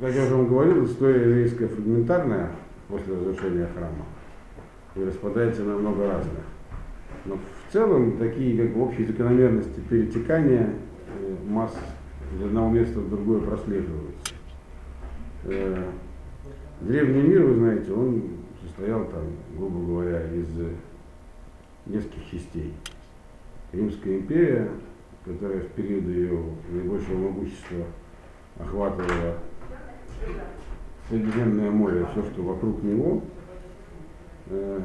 как я уже вам говорил, история еврейская фрагментарная после разрушения храма и распадается на много разных. Но в целом такие как общие закономерности перетекания э, масс из одного места в другое прослеживаются. Э, древний мир, вы знаете, он состоял там, грубо говоря, из нескольких частей. Римская империя, которая в период ее наибольшего могущества охватывала Средиземное море, все, что вокруг него, э,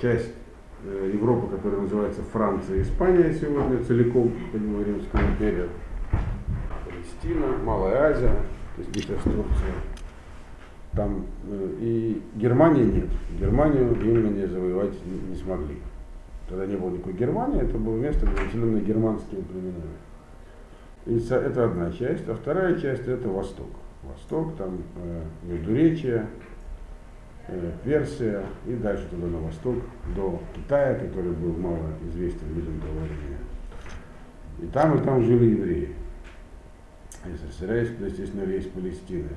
часть э, Европы, которая называется Франция и Испания сегодня, целиком, по нему Римская империя, Палестина, Малая Азия, то есть сейчас Турция, там э, и Германии нет. Германию римляне завоевать не смогли. Тогда не было никакой Германии, это было место, населенное германскими племенами. И это одна часть, а вторая часть это Восток. Восток, там э, Междуречие, э, Персия и дальше туда на восток, до Китая, который был мало известен людям того времени. И там, и там жили евреи. СССР, естественно, евреи из Палестины.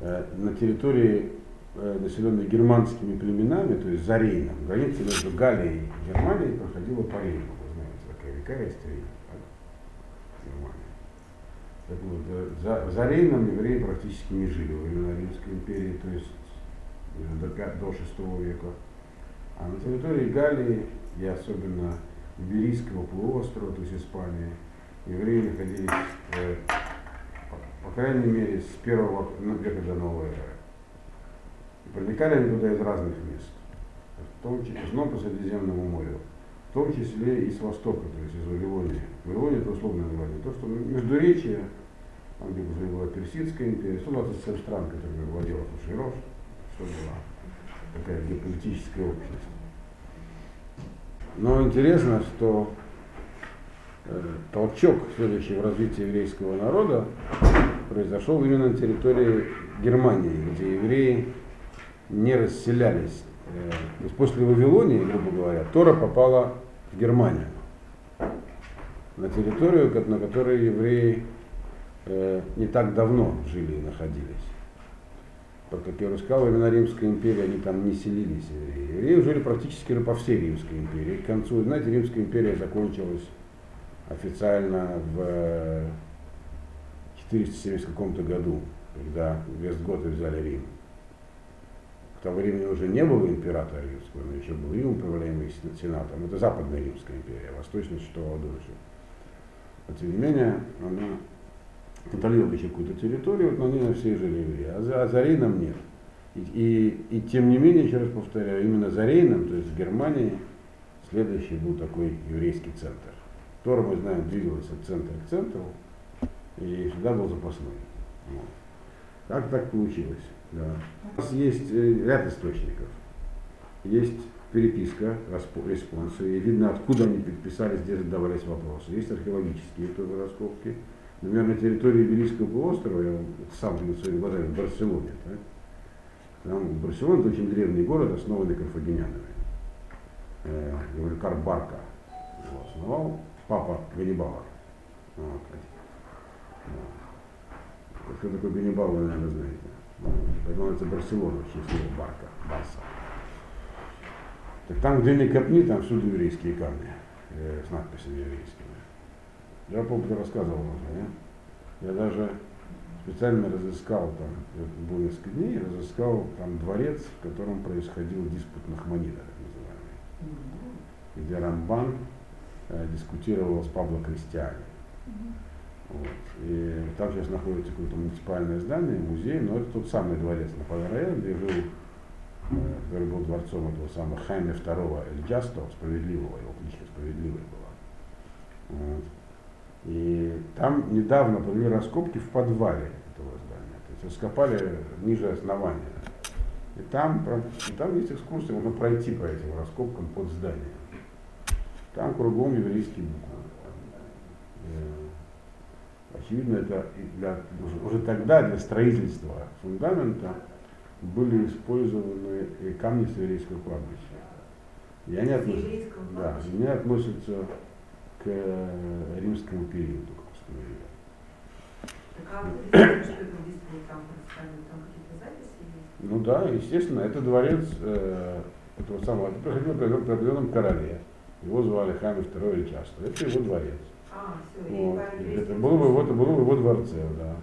Э, на территории, э, населенной германскими племенами, то есть за Рейном, граница между Галией и Германией проходила по Рейну. Вы знаете, такая река есть Рейн. Германия. Так вот, э, за, за Рейном евреи практически не жили во времена Римской империи, то есть до, до 6 века. А на территории Галлии и особенно Иберийского полуострова, то есть Испании, евреи находились э, по крайней мере, с первого ну, века до новой эры. И проникали они туда из разных мест, в том числе из по Средиземному морю, том числе и с востока, то есть из Вавилонии. Вавилония это условное название. То, что Междуречие, там где уже была Персидская империя, 127 стран, которыми владела Фаширош, что была такая геополитическая общность. Но интересно, что э, толчок следующий в развитии еврейского народа произошел именно на территории Германии, где евреи не расселялись. Э, то есть после Вавилонии, грубо говоря, Тора попала в Германию, на территорию, на которой евреи э, не так давно жили и находились. Как я уже сказал, во времена Римской империи они там не селились. Евреи, евреи жили практически по всей Римской империи. К концу, знаете, Римская империя закончилась официально в 470 каком-то году, когда Вестготы взяли Рим. К тому времени уже не было императора римского, но еще был Рим, управляемый сенатом. Это Западная Римская империя, Восточная существовала дольше. Но тем не менее, она контролировала еще какую-то территорию, но они на всей жили евреи, а за, а за Рейном нет. И, и, и тем не менее, еще раз повторяю, именно за Рейном, то есть в Германии, следующий был такой еврейский центр. Тора, мы знаем, двигалась от центра к центру, и всегда был запасной. Вот. Как так получилось? Да. У нас есть э, ряд источников. Есть переписка, респонсы, и видно, откуда они подписались, где задавались вопросы. Есть археологические тоже раскопки. Например, на территории Иберийского полуострова, я сам своими глазами, в Барселоне. Так? Там Барселона это очень древний город, основанный карфагенянами. Э, Карбарка его основал, папа Ганнибала. Вот. Кто такой Ганнибал, вы, наверное, знаете. Поэтому это Барселона, в честь его Барка, Барса. Так там, где не копни, там всюду еврейские камни э, с надписями еврейскими. Я, помню, рассказывал уже, Я даже специально разыскал там, был несколько дней, разыскал там дворец, в котором происходил диспут Нахманида, так называемый, где Рамбан э, дискутировал с Пабло Кристиани. Вот. И там сейчас находится какое-то муниципальное здание, музей, но это тот самый дворец на Паварае, где жил, э, который был дворцом этого самого Хайме II Эльджаста, справедливого, его кличка справедливая была. Вот. И там недавно провели раскопки в подвале этого здания. То есть раскопали ниже основания. И там, и там есть экскурсия, можно пройти по этим раскопкам под зданием. Там кругом еврейские буквы. Очевидно, это для, уже тогда для строительства фундамента были использованы и камни с еврейского кладбища. И они, относ... да, они относятся к э, римскому периоду, а какие-то записи есть? Ну да, естественно, это дворец э, этого самого, это определенном- при определенном короле. Его звали Хами II или часто. Это его дворец. А, Вот. Это было бы, вот, было бы его дворце, да.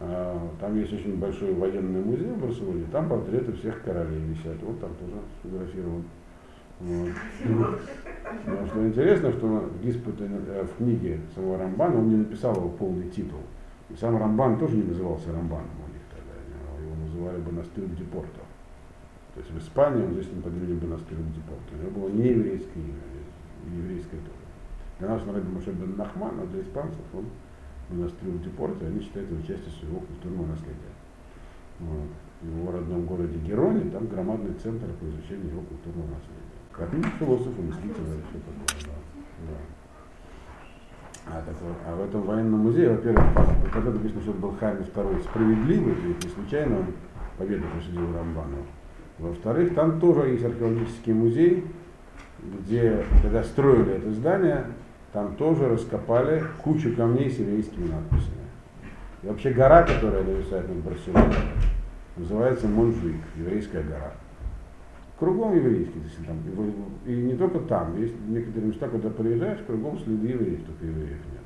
А, Там есть очень большой военный музей в Барселоне, там портреты всех королей висят. Вот там тоже сфотографирован. Вот. Но что интересно, что в диспуте э, в книге самого Рамбана он не написал его полный титул. И сам Рамбан тоже не назывался Рамбаном у них тогда. Его называли Бонастыр Депорто. То есть в Испании он здесь под именем Бонастыр Депорто. У него было не еврейское имя, еврейское тоже. Для он вроде Моше бен Нахман, а для испанцев он Бонастыр Депорто, и они считают его частью своего культурного наследия. Вот. В его родном городе Героне там громадный центр по изучению его культурного наследия. Как ну, мыслители, и все такое, да. да. А, так а в этом военном музее, во-первых, когда написано, что это был Хами II справедливый, то не случайно он победу посудил Рамбану. Во-вторых, там тоже есть археологический музей, где, когда строили это здание, там тоже раскопали кучу камней с еврейскими надписями. И вообще гора, которая нависает над Барселоной, называется Монжуик, еврейская гора. Кругом еврейский, если там, и не только там, есть некоторые места, куда приезжаешь, кругом следы евреев, только евреев нет.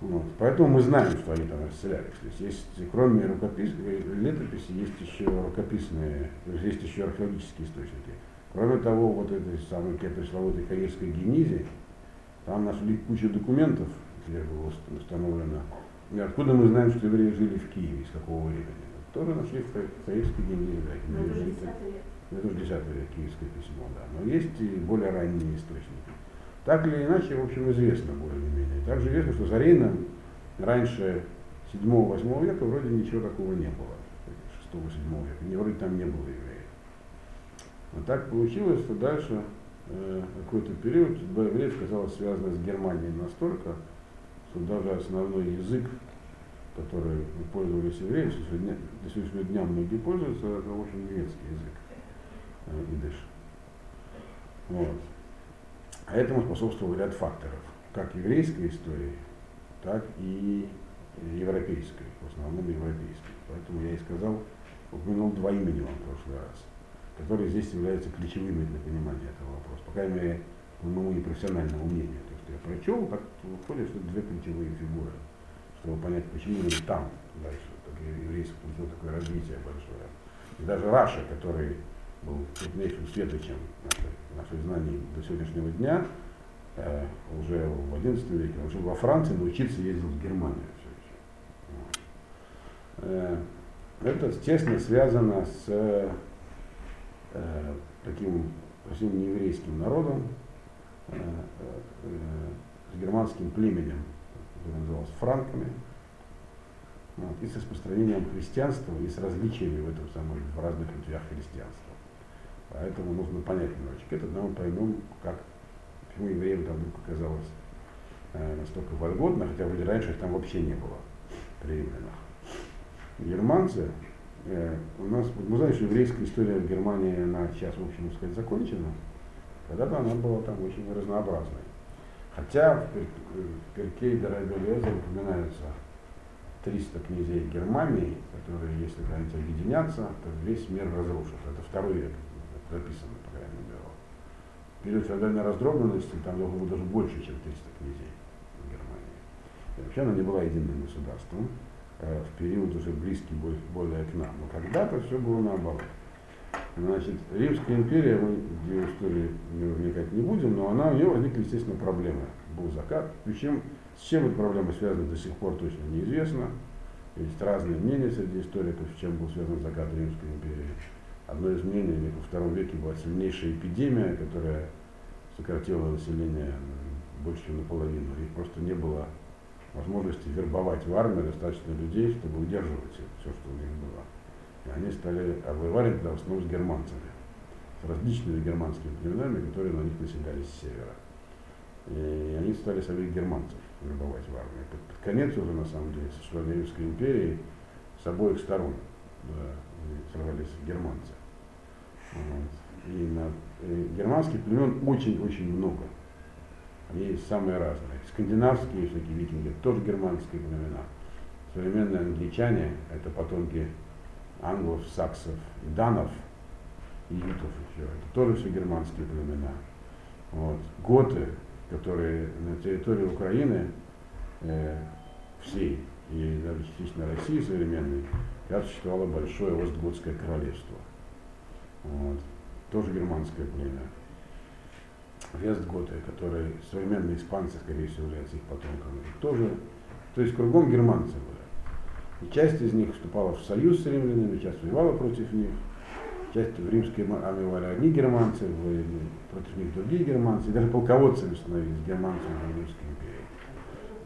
Вот. Поэтому мы знаем, что они там расселялись. То есть, есть кроме рукописной летописи, есть еще рукописные, то есть, есть еще археологические источники. Кроме того, вот этой самой пресловутой Каирской генизе, там нашли кучу документов, где было уст- установлено. И откуда мы знаем, что евреи жили в Киеве, с какого времени? Тоже нашли в Ну, это же евреи. 10 век. Это уже 10 век киевское письмо, да. Но есть и более ранние источники. Так или иначе, в общем, известно более-менее. Также известно, что за Рейном раньше 7-8 века вроде ничего такого не было. 6-7 века. Вроде там не было евреев. А так получилось, что дальше какой-то период судьба евреев казалось связана с Германией настолько, что даже основной язык, который пользовались евреи, до сегодняшнего дня- до сегодняшнего дня многие пользуются, это, в общем, немецкий язык э, идыш. Вот. А этому способствовал ряд факторов, как еврейской истории, так и европейской, в основном европейской. Поэтому я и сказал, упомянул два имени вам в прошлый раз, которые здесь являются ключевыми для понимания этого вопроса, по крайней мере, по моему непрофессиональному мнению. То, что я прочел, так выходит, что две ключевые фигуры, чтобы понять, почему именно там дальше такое еврейское получило такое развитие большое. И даже Раша, который был крупнейшим светочем наших, наших знаний до сегодняшнего дня, э, уже в XI веке, он жил во Франции, но учиться ездил в Германию все еще. Вот. Э, это тесно связано с таким совсем нееврейским народом, э, э, э, с германским племенем, которое называлось франками, вот, и с распространением христианства, и с различиями в этом самом, в разных ветвях христианства. Поэтому нужно понять немножечко это, тогда мы поймем, как, почему евреям там вдруг оказалось э, настолько вольготно, хотя вроде раньше их там вообще не было при римлянах. Германцы, э, у нас, мы знаем, что еврейская история в Германии, она сейчас, в общем, сказать, закончена. Когда-то она была там очень разнообразной. Хотя в, Пер, в Перке и Дарабелезе упоминаются 300 князей Германии, которые, если они объединятся, то весь мир разрушат. Это второй век записано, по крайней мере. В период феодальной раздробленности там должно было даже больше, чем 300 князей в Германии. И вообще она не была единым государством э, в период уже близкий более, к нам. Но когда-то все было наоборот. Значит, Римская империя, мы ее истории не не будем, но она, у нее возникли, естественно, проблемы. Был закат. Причем с чем эта проблема связана, до сих пор точно неизвестно. Есть разные мнения среди историков, с чем был связан закат Римской империи. Одно из мнений, во втором веке была сильнейшая эпидемия, которая сократила население больше, чем наполовину. И просто не было возможности вербовать в армию достаточно людей, чтобы удерживать все, что у них было. И они стали, воевали в основном с германцами, с различными германскими племенами, которые на них населялись с севера. И они стали самих германцев вербовать в армию. Под, под конец уже, на самом деле, существования Римской империи с обоих сторон да, сорвались германцы. Вот. И, на, и германских племен очень-очень много. Они самые разные. Скандинавские всякие викинги, тоже германские племена. современные англичане, это потомки англов, саксов и данов, и ютов еще, это тоже все германские племена. Вот. Готы, которые на территории Украины э, всей и даже частично России современной, когда существовало большое Остготское королевство. Вот. Тоже германское племя. Вестготы, которые современные испанцы, скорее всего, являются их потомками, тоже, то есть кругом германцы были. И часть из них вступала в союз с римлянами, часть воевала против них, часть в римской армии воевали одни германцы, против них другие германцы, даже полководцами становились германцами в Римской империи.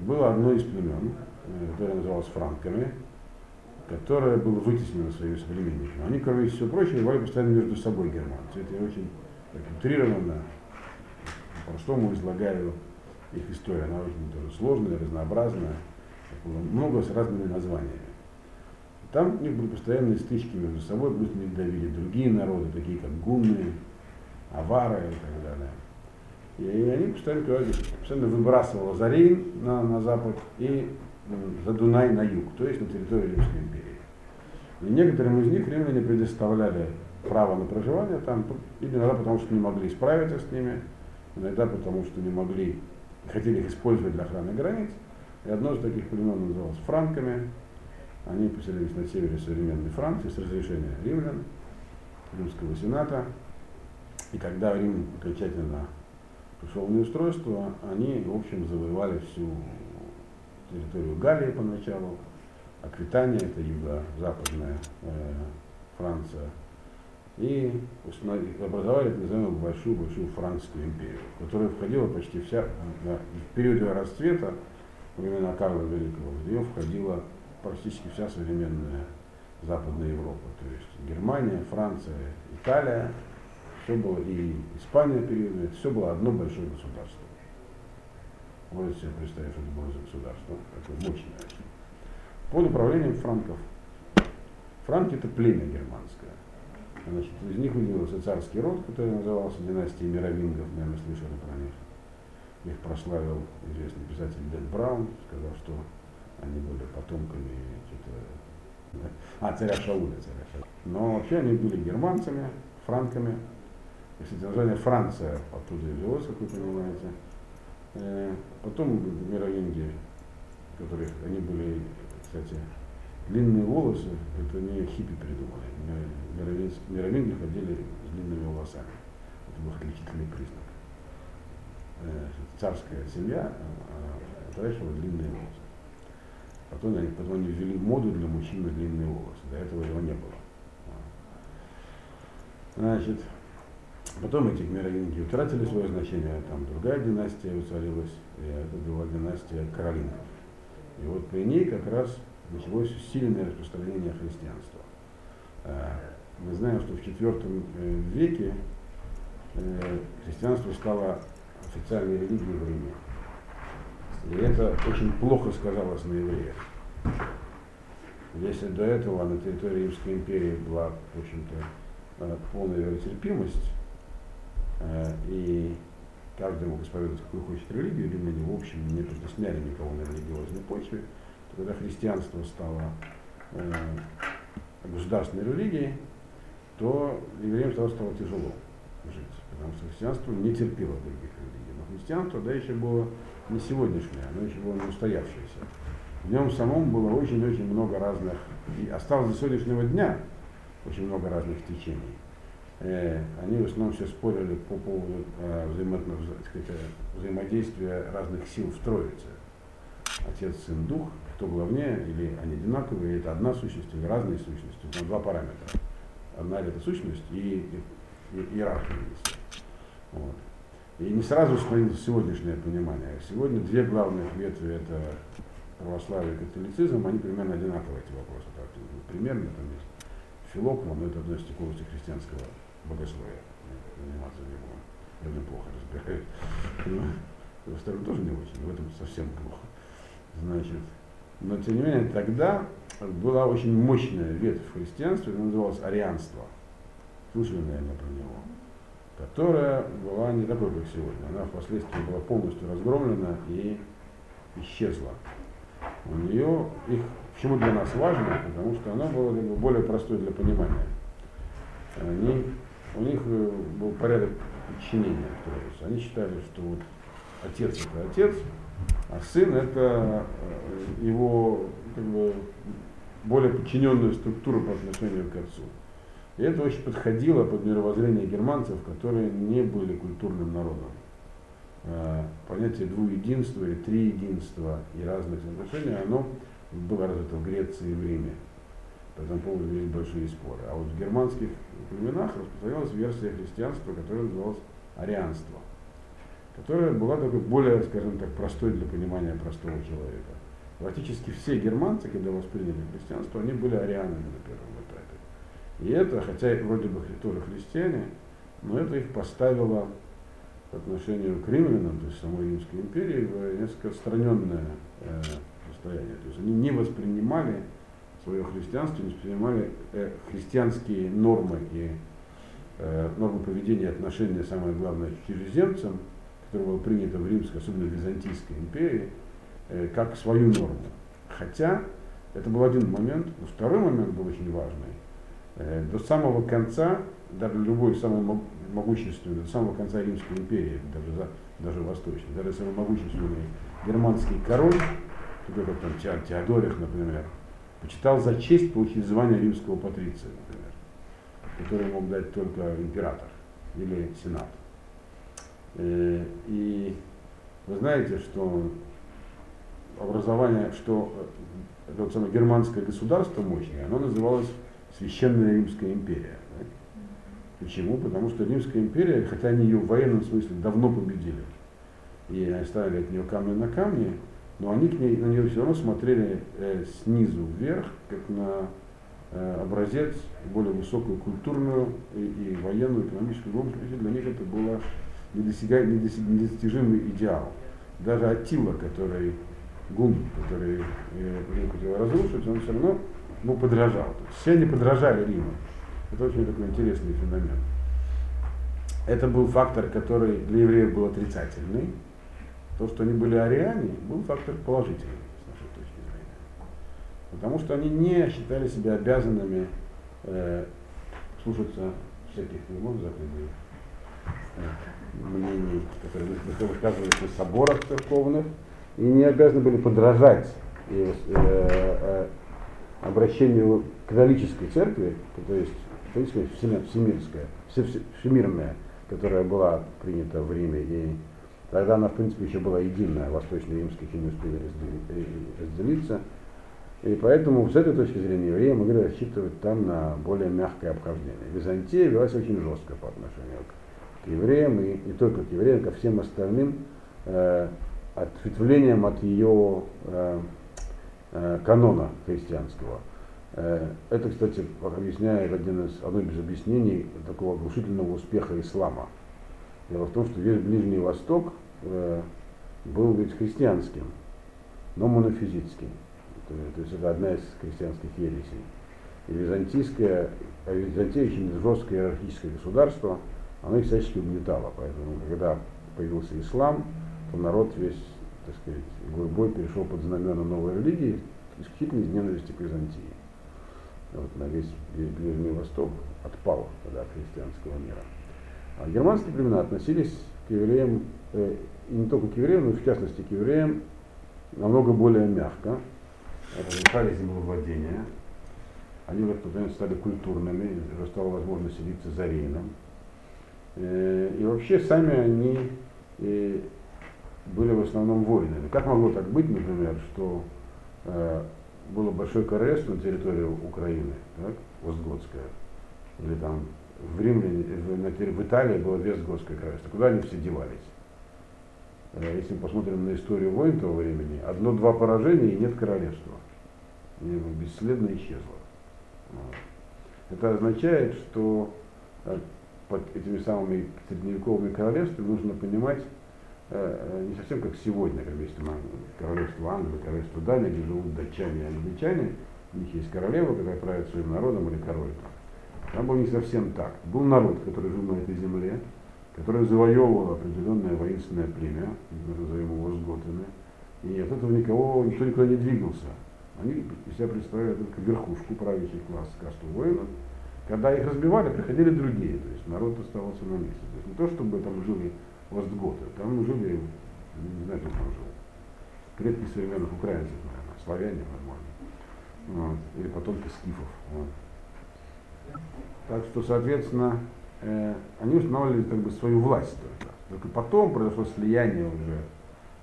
Было одно из племен, э, которое называлось франками, которое было вытеснено своими современниками. Они, кроме всего прочего, воевали постоянно между собой германцы. Это очень так, утрированно, по-простому излагаю их историю. Она очень тоже сложная, разнообразная, много с разными названиями. Там у них были постоянные стычки между собой, плюс них давили другие народы, такие как гунны, авары и так далее. И они постоянно, постоянно за Рейн на, на запад и за Дунай на юг, то есть на территорию Римской империи. И некоторым из них римляне предоставляли право на проживание там, иногда потому, что не могли справиться с ними, иногда потому, что не могли, хотели их использовать для охраны границ. И одно из таких племен называлось франками. Они поселились на севере современной Франции с разрешения римлян, римского сената. И когда Рим окончательно пришел в неустройство, они, в общем, завоевали всю территорию Галлии поначалу, Аквитания, это юго-западная э, Франция, и образовали так называемую большую-большую Франкскую империю, в которую входила почти вся, в период ее расцвета, времена Карла Великого, в нее входила практически вся современная Западная Европа, то есть Германия, Франция, Италия, все было, и Испания периодами, это все было одно большое государство. Можете себе представить, что это было за государство, такое мощное. Под управлением франков. Франки это племя германское. Значит, из них выделился царский род, который назывался династией Мировингов, наверное, слышали про них. Их прославил известный писатель Дэн Браун, сказал, что они были потомками да? а, царя Шауля, царя Шауля. Но вообще они были германцами, франками. Кстати, название Франция оттуда и взялось, как вы понимаете. Э, потом мировинги, которых они были, кстати, длинные волосы, это не хиппи придумали. Мировинги ходили с длинными волосами. Это был отличительный признак. Э, царская семья, а отращивала а длинные волосы. Потом они, потом они ввели моду для мужчин на длинные волосы. До этого его не было. Значит, Потом эти мировинги утратили свое значение, там другая династия воцарилась, и это была династия Каролингов. И вот при ней как раз началось сильное распространение христианства. А, мы знаем, что в IV э, веке э, христианство стало официальной религией в Риме. И это очень плохо сказалось на евреях. Если до этого на территории Римской империи была, в общем-то, э, полная веротерпимость, Э, и каждый мог исповедовать какую хочет религию, римляне в общем не притесняли никого на религиозной почве, когда христианство стало э, государственной религией, то евреям стало, стало тяжело жить, потому что христианство не терпело других религий. Но христианство да, еще было не сегодняшнее, оно еще было не устоявшееся. В нем самом было очень-очень много разных, и осталось до сегодняшнего дня очень много разных течений. Э, они в основном все спорили по поводу э, взаимо, сказать, взаимодействия разных сил в Троице. Отец, Сын, Дух, кто главнее, или они одинаковые, это одна сущность, или разные сущности. Там два параметра. Одна это сущность и, иерархия. Вот. И не сразу становилось сегодняшнее понимание. Сегодня две главных ветви это православие и католицизм, они примерно одинаковые эти вопросы. Так, примерно там есть Филокма, но это относится к области христианского богословия заниматься не буду. Я в плохо разбираюсь. Но в остальном тоже не очень, в этом совсем плохо. Значит, но тем не менее тогда была очень мощная ветвь в христианстве, она называлась арианство. Слышали, наверное, про него. Которая была не такой, как сегодня. Она впоследствии была полностью разгромлена и исчезла. У нее их Почему для нас важно? Потому что оно было как бы более простое для понимания. Они, у них э, был порядок подчинения. Они считали, что вот отец это отец, а сын это э, его как бы, более подчиненную структуру по отношению к отцу. И это очень подходило под мировоззрение германцев, которые не были культурным народом. Э, понятие двуединства или триединства и разных отношений, оно было развито в Греции и в Риме. По этому поводу есть большие споры. А вот в германских племенах распространялась версия христианства, которая называлась арианство, которая была такой более, скажем так, простой для понимания простого человека. Практически все германцы, когда восприняли христианство, они были арианами на первом этапе. И это, хотя вроде бы тоже христиане, но это их поставило по отношению к римлянам, то есть самой Римской империи, в несколько отстраненное э, состояние. То есть они не воспринимали свое христианство, не воспринимали э, христианские нормы и э, нормы поведения отношения, самое главное, к чужеземцам, которое было принято в Римской, особенно Византийской империи, э, как свою норму. Хотя это был один момент, но второй момент был очень важный. Э, до самого конца, даже любой самый могущественный, до самого конца Римской империи, даже, даже восточной, даже самый могущественный германский король, такой как там Теодорих, например, почитал за честь получить звание римского патриция, например, которое мог дать только император или сенат. Э, и вы знаете, что образование, что э, это вот самое германское государство мощное, оно называлось Священная Римская империя. Почему? Потому что Римская империя, хотя они ее в военном смысле давно победили, и оставили от нее камни на камни, но они к ней, на нее все равно смотрели э, снизу вверх, как на э, образец, более высокую культурную и, и военную, экономическую глубину. Для них это было недостижимый идеал. Даже Атила, который Гун, который э, Рим хотел разрушить, он все равно ему подражал. То есть все они подражали Риму. Это очень такой интересный феномен. Это был фактор, который для евреев был отрицательный. То, что они были ариане, был фактор положительный с нашей точки зрения. Потому что они не считали себя обязанными э, слушаться всяких философов и мнений, которые высказывались на соборах церковных, и не обязаны были подражать и, э, э, обращению к католической церкви, то есть в принципе, всемирская, всемирная, которая была принята в Риме, и тогда она, в принципе, еще была единая, еще не успели разделиться. И поэтому с этой точки зрения евреи могли рассчитывать там на более мягкое обхождение. Византия велась очень жестко по отношению к евреям, и не только к евреям, ко всем остальным э, ответвлениям от ее э, э, канона христианского. Э, это, кстати, объясняет один из, одно из объяснений такого оглушительного успеха ислама. Дело в том, что весь Ближний Восток э, был ведь христианским, но монофизитским. То есть это одна из христианских ересей. И византийское, а Византия очень жесткое иерархическое государство, оно их всячески угнетало. Поэтому, когда появился ислам, то народ весь, так сказать, глубой перешел под знамена новой религии, исключительно из ненависти к Византии вот, на весь Ближний Восток отпал тогда христианского мира. А германские племена относились к евреям, э, не только к евреям, но в частности к евреям, намного более мягко. Разрешали землевладения. Они вот, стали культурными, стало возможно селиться за Рейном. Э, и вообще сами они э, были в основном воинами. Как могло так быть, например, что э, было большое королевство на территории Украины, так, Остготское, или там в Риме, в, в Италии было Вестготское королевство. Куда они все девались? Если мы посмотрим на историю войн того времени, одно-два поражения и нет королевства. И бесследно исчезло. Это означает, что под этими самыми средневековыми королевствами нужно понимать Э, э, не совсем как сегодня, как есть королевство Англии, королевство Дании, где живут датчане и англичане, у них есть королева, которая правит своим народом, или король. Там было не совсем так. Был народ, который жил на этой земле, который завоевывал определенное воинственное племя, назовем его сготами, и от этого никого, никто никуда не двигался. Они из себя представляли только верхушку, правящий класс, касту воинов. Когда их разбивали, приходили другие, то есть народ оставался на месте. То есть не то, чтобы там жили Востготы, там жили, не знаю, кто там жил, предки современных украинцев, наверное, славяне, возможно, вот, или потомки скифов. Вот. Так что, соответственно, э, они устанавливали как бы свою власть только. Только потом произошло слияние уже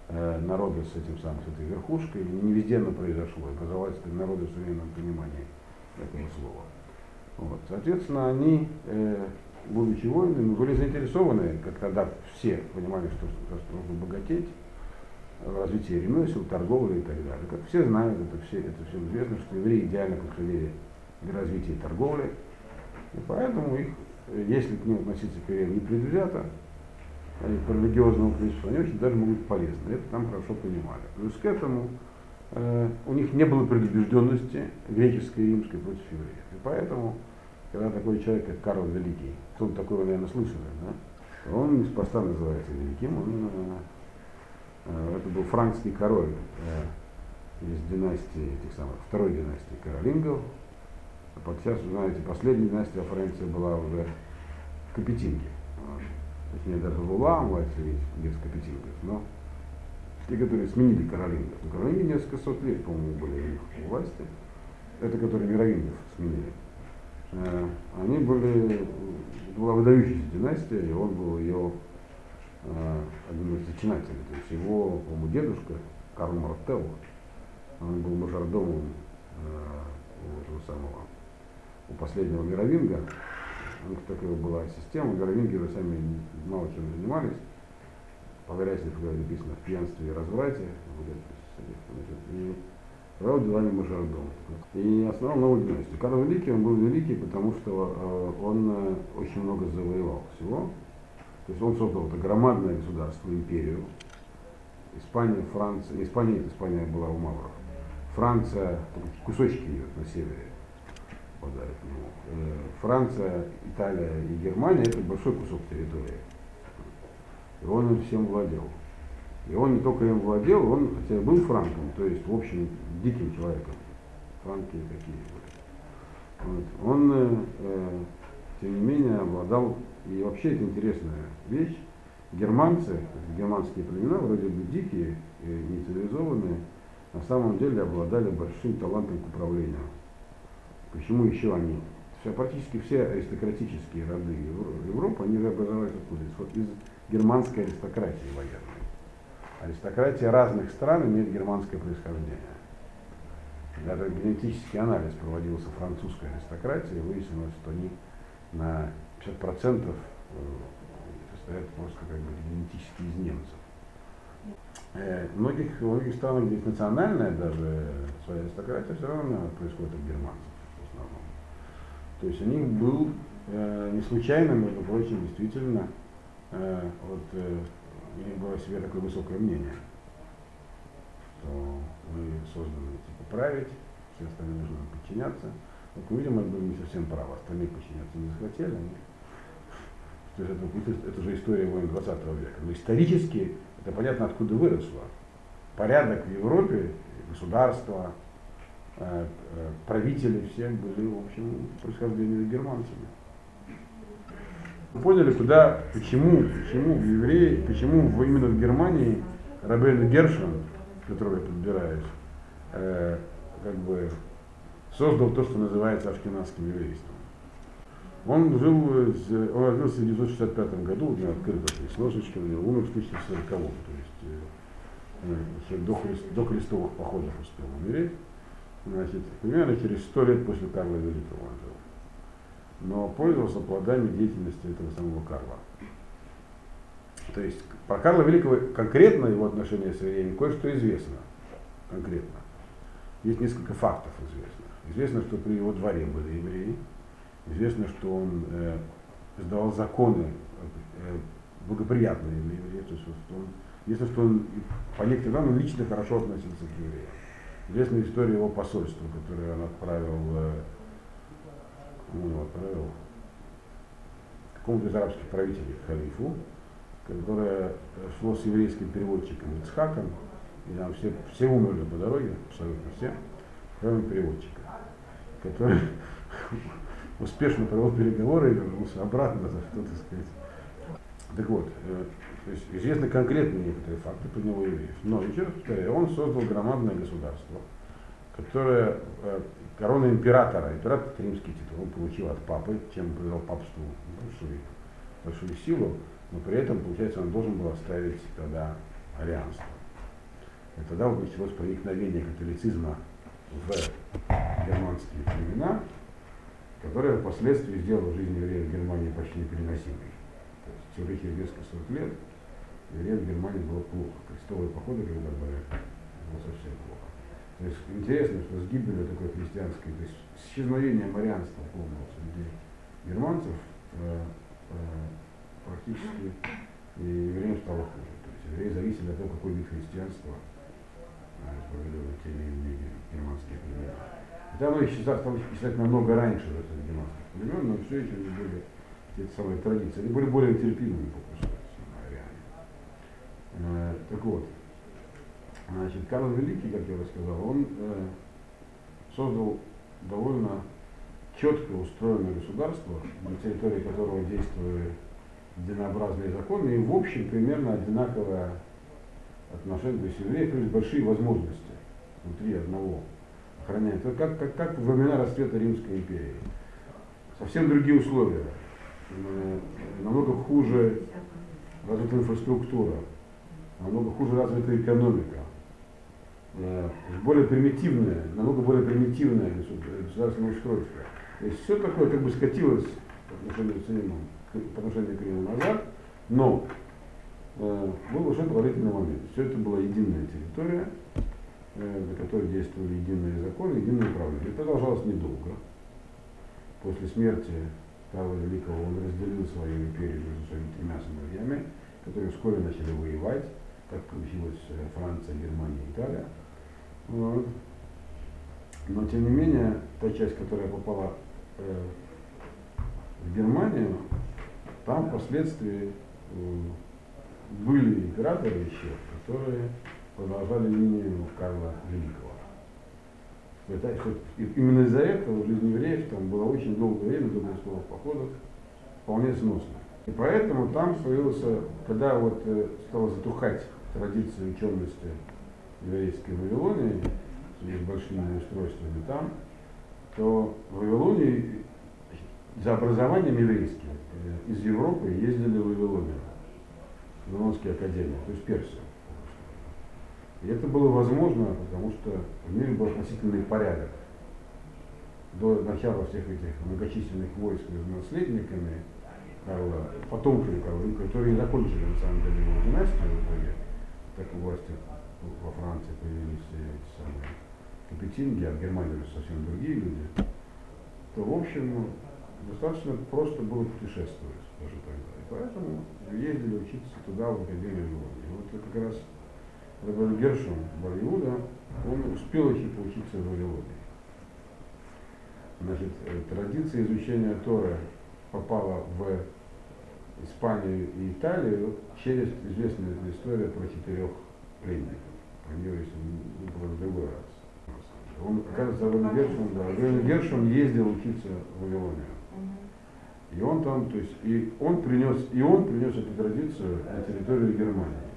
э, с этим самым, с этой верхушкой. Не везде оно произошло. Образовались народы в современном понимании этого слова. Вот. Соответственно, они, э, будучи воинами, были заинтересованы, как тогда все понимали, что, что нужно богатеть, развитие ремесел, торговли и так далее. Как все знают, это, все, это всем известно, что евреи идеально подходили для развития торговли. И поэтому их, если к ним относиться евреям непредвзято, по религиозному принципу, они очень даже могут быть полезны. Это там хорошо понимали. Плюс к этому э, у них не было предубежденности греческой и римской против евреев. И поэтому, когда такой человек, как Карл Великий, кто такой вы, наверное, слышали, да? он неспроста называется великим, он э, Э, это был франкский король э, из династии, этих самых, второй династии Каролингов. А под сейчас, знаете, последняя династия Франции была уже в Капетинге. Точнее, даже Лула, младший ведь без Капетингов, но те, которые сменили Каролингов. Ну, Каролинги несколько сот лет, по-моему, были у власти. Это, которые мировингов сменили. Э, они были, это была выдающаяся династия, и он был ее Э, одним из зачинателей. То есть его, по-моему, дедушка Карл Мартелл, он был мажордомом э, у этого самого, у последнего мировинга. У них такая была система, мировингеры сами мало чем занимались. Погорячных написано в пьянстве и разврате. И правил делами мажордом. И основал новую династию. Карл Великий, он был великий, потому что э, он очень много завоевал всего. То есть он создал это громадное государство, империю. Испания, Франция, Испания Испания была у Мавров. Франция, кусочки ее на севере попадают нему. Э, Франция, Италия и Германия это большой кусок территории. И он им всем владел. И он не только им владел, он хотя был франком, то есть, в общем, диким человеком. Франки такие вот. Он, э, э тем не менее, обладал и вообще это интересная вещь. Германцы, германские племена, вроде бы дикие и нецивилизованные, на самом деле обладали большим талантом к управлению. Почему еще они? Все, практически все аристократические роды Европы, они образовались откуда? Из германской аристократии военной. Аристократия разных стран имеет германское происхождение. Даже генетический анализ проводился французской аристократии, выяснилось, что они на 50% э, состоят просто как бы генетически из немцев. Э, в многих, в многих странах, где есть национальная даже своя аристократия, все равно происходит от германцев в основном. То есть у них был э, не случайно, между прочим, действительно, э, вот э, них было себе такое высокое мнение, что мы созданы типа править, все остальные нужно подчиняться. Вот мы видим, мы были не совсем правы, остальные подчиняться не захотели, они то есть это, это же история войн 20 века. Но исторически это понятно, откуда выросло. Порядок в Европе, государства, э, э, правители все были, в общем, происхождение германцами. Вы поняли, куда, почему, почему в евреи, почему именно в Германии Рабейн Гершин, которого я подбираюсь, э, как бы создал то, что называется ашкенадским еврейством. Он жил, он родился в 1965 году, у него открыто сносочки, у него умер в 1940 то есть э, э до, христ, до крестовых походов успел умереть. Значит, примерно через сто лет после Карла Великого он жил. Но пользовался плодами деятельности этого самого Карла. То есть про Карла Великого конкретно его отношение с евреями кое-что известно. Конкретно. Есть несколько фактов известных. Известно, что при его дворе были евреи, Известно, что он э, издавал законы э, благоприятные для евреев. То есть, он, известно, что он по некоторым он лично хорошо относился к евреям. Известна история его посольства, которое он отправил, э, ну, отправил какому-то из арабских правителей, халифу, которое шло с еврейским переводчиком Ицхаком, и там все, все умерли по дороге, абсолютно все. кроме переводчика, который успешно провел переговоры и вернулся обратно, за что, так сказать. Так вот, э, то есть известны конкретные некоторые факты про него евреев. Но, еще раз повторяю, он создал громадное государство, которое э, корона императора, император это римский титул, он получил от папы, чем придал папству большую, большую силу, но при этом, получается, он должен был оставить тогда арианство. И тогда вот началось проникновение католицизма в германские племена, которое впоследствии сделало жизнь евреев в Германии почти непереносимой. То есть в Цюрихе несколько сот лет евреев в Германии было плохо. Крестовые походы, когда были, было совсем плохо. То есть интересно, что с гибелью такой христианской, то есть с исчезновением марианства полного среди германцев э, э, практически и евреям стало хуже. То есть евреи зависели от того, какой вид христианства исповедовали те или иные германские племена. Хотя оно исчезало, стало исчезать намного раньше в этих германских племен, но все они были эти самые традиции. Они были более терпимыми по ариане. Э, так вот, значит, Карл Великий, как я уже сказал, он э, создал довольно четко устроенное государство, на территории которого действовали единообразные законы и в общем примерно одинаковое отношение. То есть евреи есть большие возможности внутри одного охранять. Это как, как, как во времена расцвета Римской империи. Совсем другие условия. Э, намного хуже развита инфраструктура, намного хуже развита экономика, более примитивное, намного более примитивное государственное устройство. То есть все такое как бы скатилось по отношению к Риму, по отношению к Риму назад, но э, был уже положительный момент. Все это была единая территория, э, на которой действовали единые законы, единое управление. Это продолжалось недолго. После смерти Карла Великого он разделил свою империю между своими тремя сыновьями, которые вскоре начали воевать, как получилось э, Франция, Германия, Италия. Вот. Но тем не менее, та часть, которая попала э, в Германию, там впоследствии э, были императоры еще, которые продолжали линию Карла Великого. Именно из-за этого жизнь евреев там было очень долгое время до крестовых походов вполне сносно. И поэтому там появился, когда вот э, стала затухать традиция учености еврейской Вавилонии, с большими устройствами там, то в Вавилонии за образованием еврейским э, из Европы ездили в Вавилонию, в Вавилонские академии, то есть Персию. И это было возможно, потому что в мире был относительный порядок. До начала всех этих многочисленных войск между наследниками Карла, потомками Карла, которые закончили на самом деле его династию в итоге, так власти во Франции появились эти самые капетинги, а в Германии уже совсем другие люди, то в общем достаточно просто было путешествовать даже тогда. И поэтому ездили учиться туда, в Академию И вот как раз Рабан Гершон Бар-Иуда, он успел еще поучиться в Вавилоне. Значит, э, традиция изучения Торы попала в Испанию и Италию через известную историю про четырех пленников. Про нее есть в другой раз. Он, оказывается, Рабан Гершон, да, Рабан Гершон ездил учиться в Вавилонию. И он там, то есть, и он принес, и он принес эту традицию на территорию Германии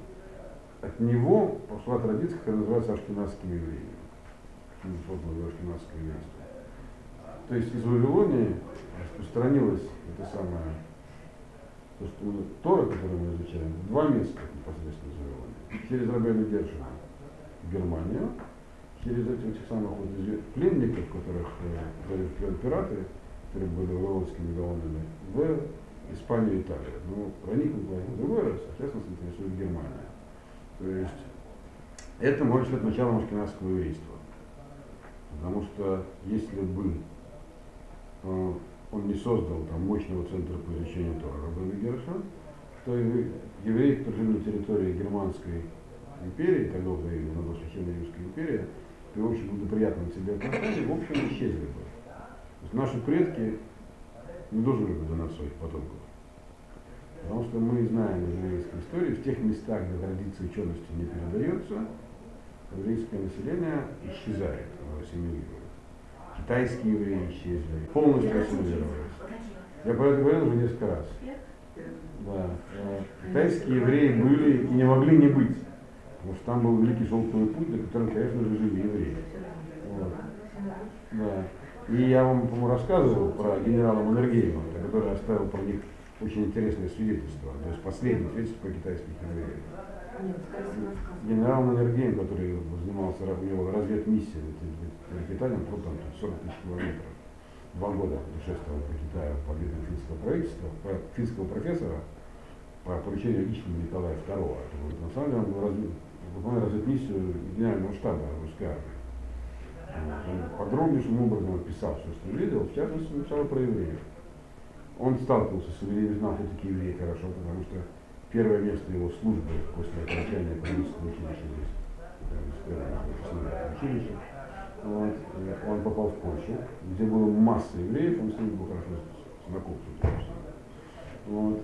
от него пошла традиция, которая называется ашкенадским евреем. Создано ашкенадское еврейство? То есть из Вавилонии распространилось это самое, то, что мы, Тора, которую мы изучаем, два места непосредственно из Вавилонии. Через Рабейна Гершина в Германию, через этих самых вот пленников, которых э, пираты, которые были вавилонскими голодными, в Испанию и Италию. Но про них мы говорим в другой раз, а сейчас нас интересует Германия. То есть это может стать началом ашкенадского еврейства. Потому что если бы э, он не создал там мощного центра по изучению Тора Рабана Гершон, то евреи, которые жили на территории Германской империи, тогда уже она была Священная Римская империя, при очень благоприятном себе отношении, в общем, исчезли бы. То есть наши предки не должны были доносить своих потомков. Потому что мы знаем из еврейской истории, в тех местах, где традиция учености не передается, еврейское население исчезает, ассимилирует. Китайские евреи исчезли, полностью ассимилировались. Я про это говорил уже несколько раз. Да. Э, Китайские евреи были и не могли не быть. Потому что там был великий шелковый путь, на котором, конечно же, жили евреи. Вот. Да. И я вам, по-моему, рассказывал про генерала Маннергейма, который оставил про них очень интересное свидетельство, то есть последнее свидетельство про китайских евреев. Генерал Маннергейм, который занимался, у него разведмиссия над Китаем, ну, там 40 тысяч километров, два года путешествовал по Китаю по видам финского правительства, по финского профессора, по поручению личного Николая II. Это на самом деле он был развед, выполнял разведмиссию генерального штаба русской армии. Он подробнейшим образом описал все, что видел, в частности, написал про евреев. Он сталкивался с евреями, знал, что такие евреи хорошо, потому что первое место его службы после окончания экономического училища здесь, вот, он попал в Польшу, где было масса евреев, он с ними был хорошо знаком. Вот.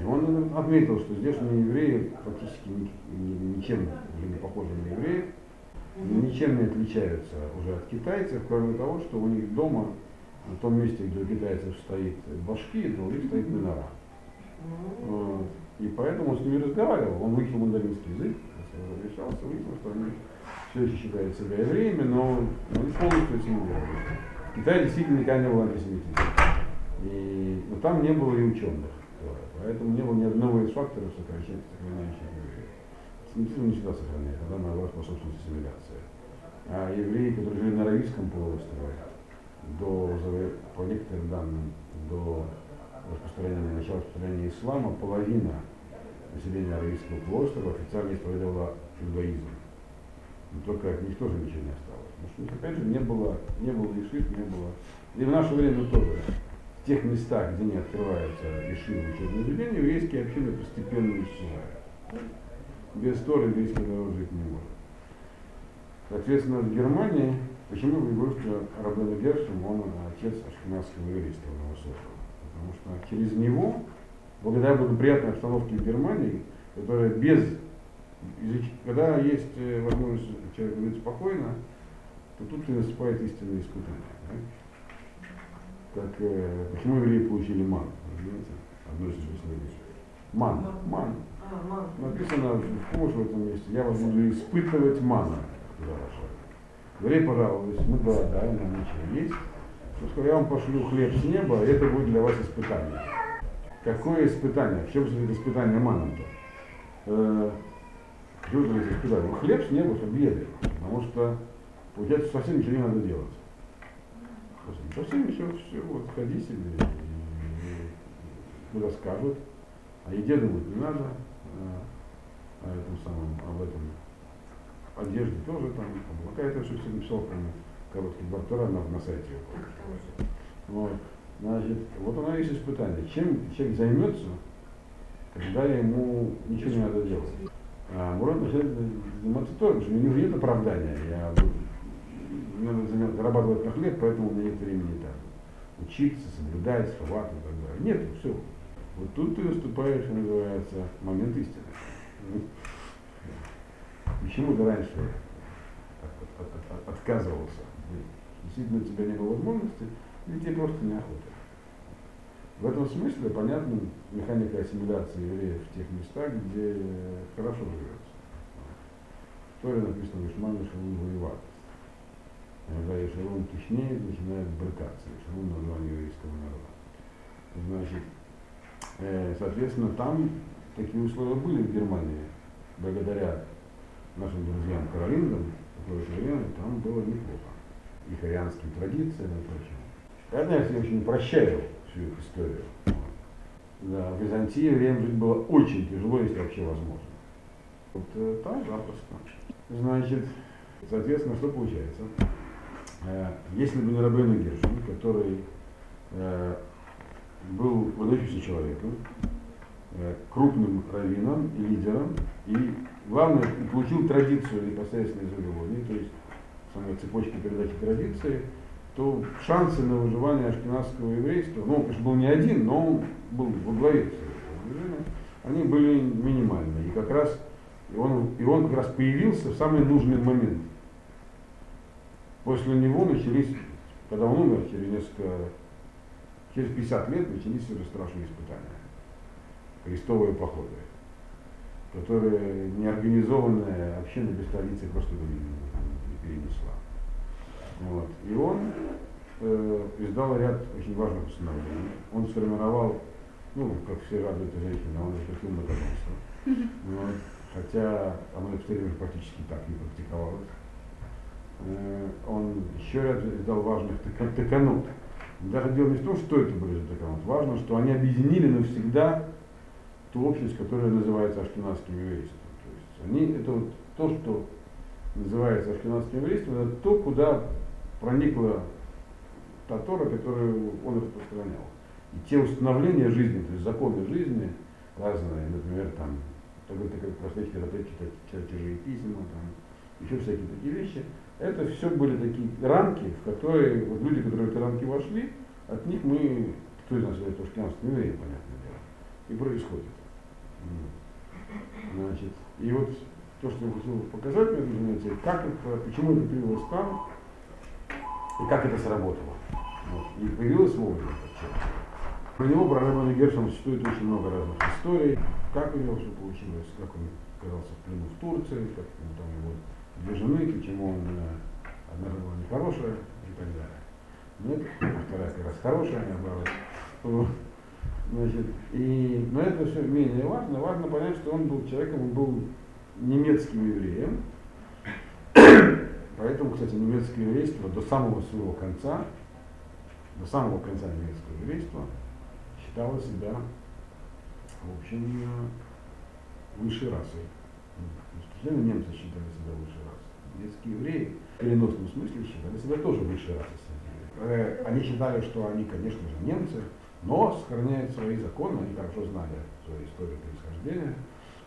И он отметил, что здешние евреи практически ничем уже не похожи на евреев, ничем не отличаются уже от китайцев, кроме того, что у них дома, на том месте, где у китайцев стоит башки, у них стоит минора. И поэтому он с ними разговаривал. Он выучил мандаринский язык, решался, выяснил, что они все еще считают себя евреями, но они полностью ассимилировались. В Китае действительно никогда не было антисемитизма. И, но там не было и ученых. Поэтому не было ни одного из факторов, сохраняющих евреев. Антисемитизм не всегда сохраняет, тогда наоборот способствует ассимиляции. А евреи, которые жили на Аравийском полуострове, до, по некоторым данным, до распространения, начала распространения ислама, половина населения Аравийского полуострова официально исповедовала иудаизм. Но только от них тоже ничего не осталось. Потому что, опять же, не было, не было ишив, не было. И в наше время тоже. Тех местах, где не открываются ишивы учебные заведения, еврейские общины постепенно исчезают. Без Торы еврейский народ жить не может. Соответственно, в Германии, почему вы говорите, что Рабен Гершем, он отец ашкенадского еврейства на Высокого? Потому что через него, благодаря благоприятной обстановке в Германии, которая без когда есть э, возможность человеку жить спокойно, то тут и наступает истинное испытание. Да? Как, э, почему евреи получили ман? Понимаете? Одно из. Ман. Ман. А, Написано в Кош в этом месте, я вас буду испытывать мана. Евреи пожаловались, мы голодаем, нам ничего есть. Он сказал, я вам пошлю хлеб с неба, и это будет для вас испытание. Какое испытание? В чем это испытание маном-то? Э. Ну, хлеб с неба, чтобы ели. Потому что, получается, совсем ничего не надо делать. Совсем все, все, вот, ходи себе, куда скажут. А еде думать не надо, а, а этом самом, об этом одежде тоже там, облака, это все все написал, прямо короткий бартера на, на сайте. Вот. Значит, вот оно есть испытание. Чем человек займется, когда ему ничего не надо делать. А Мурат начинает заниматься тоже, потому что у него нет оправдания. Я, надо зарабатывать на хлеб, поэтому у меня нет времени так. Учиться, соблюдать, схват и так далее. Нет, все. Вот тут ты выступаешь, что называется, момент истины. Почему ты раньше от, от, от, отказывался? Действительно, у тебя не было возможности, или тебе просто неохота. В этом смысле понятна механика ассимиляции евреев в тех местах, где хорошо живется. В Торе написано Вишман Шалун воеват. Когда Ешалун тучнеет, начинает брыкаться. Ешалун название еврейского народа. Значит, э, соответственно, там такие условия были в Германии, благодаря нашим друзьям Каролингам, то время там было неплохо. И харианским традициям и прочим. Это я очень прощаю всю их историю. Да, в Византии время жить было очень тяжело, если вообще возможно. Вот э, там запросто. Значит, соответственно, что получается? Э, если бы не Рабейн Гершин, который э, был выдающимся человеком, э, крупным раввином и лидером, и главное, получил традицию непосредственно из Вавилонии, то есть самой цепочки передачи традиции, то шансы на выживание ашкенадского еврейства, ну, он, конечно, был не один, но он был во главе движения, они были минимальны. И как раз И он, и он как раз появился в самый нужный момент. После него начались, когда он умер, через несколько, через 50 лет начались уже страшные испытания. Крестовые походы, которые неорганизованная община без традиции просто не перенесла. Вот. И он э, издал ряд очень важных постановлений. Он сформировал, ну, как все радуют женщины, он запретил многоженство. Вот. Хотя оно время практически так не практиковалось. Э, он еще ряд издал важных тыканут. Даже дело не в том, что это были за тыканут. Важно, что они объединили навсегда ту общность, которая называется ашкенадским еврейством. То есть они, это вот то, что называется ашкенадским еврейством, это то, куда проникла та Тора, которую он распространял. И те установления жизни, то есть законы жизни разные, например, там, такой такой читать чертежи письма, там, еще всякие такие вещи, это все были такие рамки, в которые вот люди, которые в эти рамки вошли, от них мы, кто из нас является ашкенадским евреем, понятное дело, и происходит. Значит, и вот то, что я хотел показать на этом занятии, как это, почему это появилось там, и как это сработало. Вот. И появилось вовремя. Про него, про Романа Гершема, существует очень много разных историй. Как у него все получилось, как он оказался в плену в Турции, как он там его две жены, почему он одна была нехорошая и так далее. Нет, вторая как раз хорошая, наоборот. Значит, и, но это все менее важно. Важно понять, что он был человеком, он был немецким евреем. Поэтому, кстати, немецкое еврейство до самого своего конца, до самого конца немецкого еврейства считало себя, в общем, высшей расой. Постепенно немцы считали себя высшей Немецкие евреи в переносном смысле считали себя тоже высшей расой. Э, они считали, что они, конечно же, немцы, но сохраняют свои законы, они хорошо знали свою историю происхождения,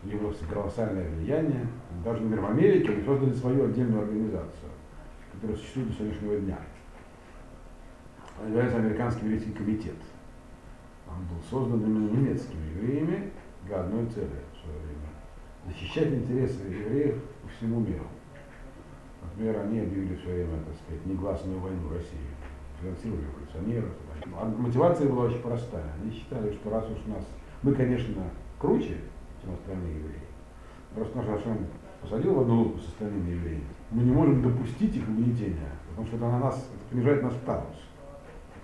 было колоссальное влияние. Даже, например, в Америке они создали свою отдельную организацию, которая существует до сегодняшнего дня. Называется Американский еврейский комитет. Он был создан именно немецкими евреями для одной цели в свое время. Защищать интересы евреев по всему миру. Например, они объявили в свое время, так сказать, негласную войну России. Финансировали революционеров. А мотивация была очень простая. Они считали, что раз уж нас, мы, конечно, круче, чем остальные евреи. Просто наш Ашем посадил в одну лодку с остальными евреями. Мы не можем допустить их угнетения, потому что это на нас, это понижает наш статус.